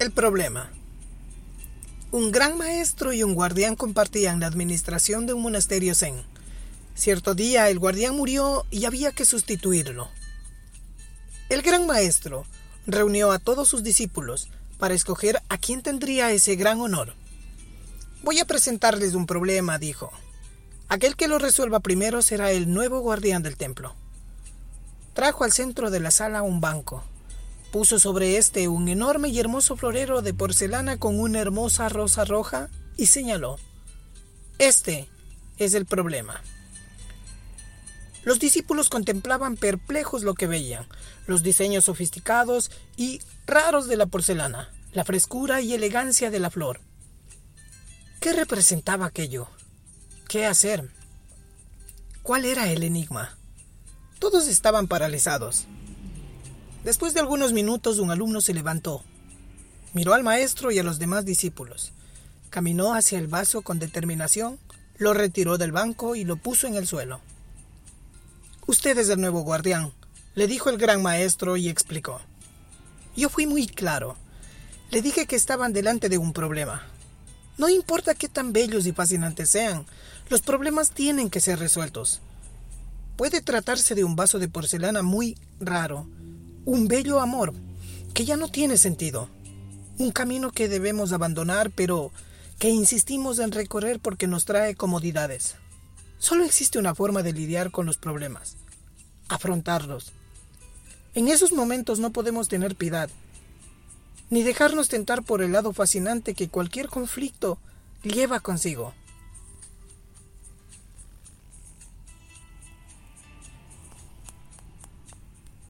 El problema. Un gran maestro y un guardián compartían la administración de un monasterio zen. Cierto día el guardián murió y había que sustituirlo. El gran maestro reunió a todos sus discípulos para escoger a quién tendría ese gran honor. Voy a presentarles un problema, dijo. Aquel que lo resuelva primero será el nuevo guardián del templo. Trajo al centro de la sala un banco. Puso sobre éste un enorme y hermoso florero de porcelana con una hermosa rosa roja y señaló, Este es el problema. Los discípulos contemplaban perplejos lo que veían, los diseños sofisticados y raros de la porcelana, la frescura y elegancia de la flor. ¿Qué representaba aquello? ¿Qué hacer? ¿Cuál era el enigma? Todos estaban paralizados. Después de algunos minutos un alumno se levantó, miró al maestro y a los demás discípulos, caminó hacia el vaso con determinación, lo retiró del banco y lo puso en el suelo. Usted es el nuevo guardián, le dijo el gran maestro y explicó. Yo fui muy claro. Le dije que estaban delante de un problema. No importa qué tan bellos y fascinantes sean, los problemas tienen que ser resueltos. Puede tratarse de un vaso de porcelana muy raro, un bello amor que ya no tiene sentido, un camino que debemos abandonar pero que insistimos en recorrer porque nos trae comodidades. Solo existe una forma de lidiar con los problemas, afrontarlos. En esos momentos no podemos tener piedad, ni dejarnos tentar por el lado fascinante que cualquier conflicto lleva consigo.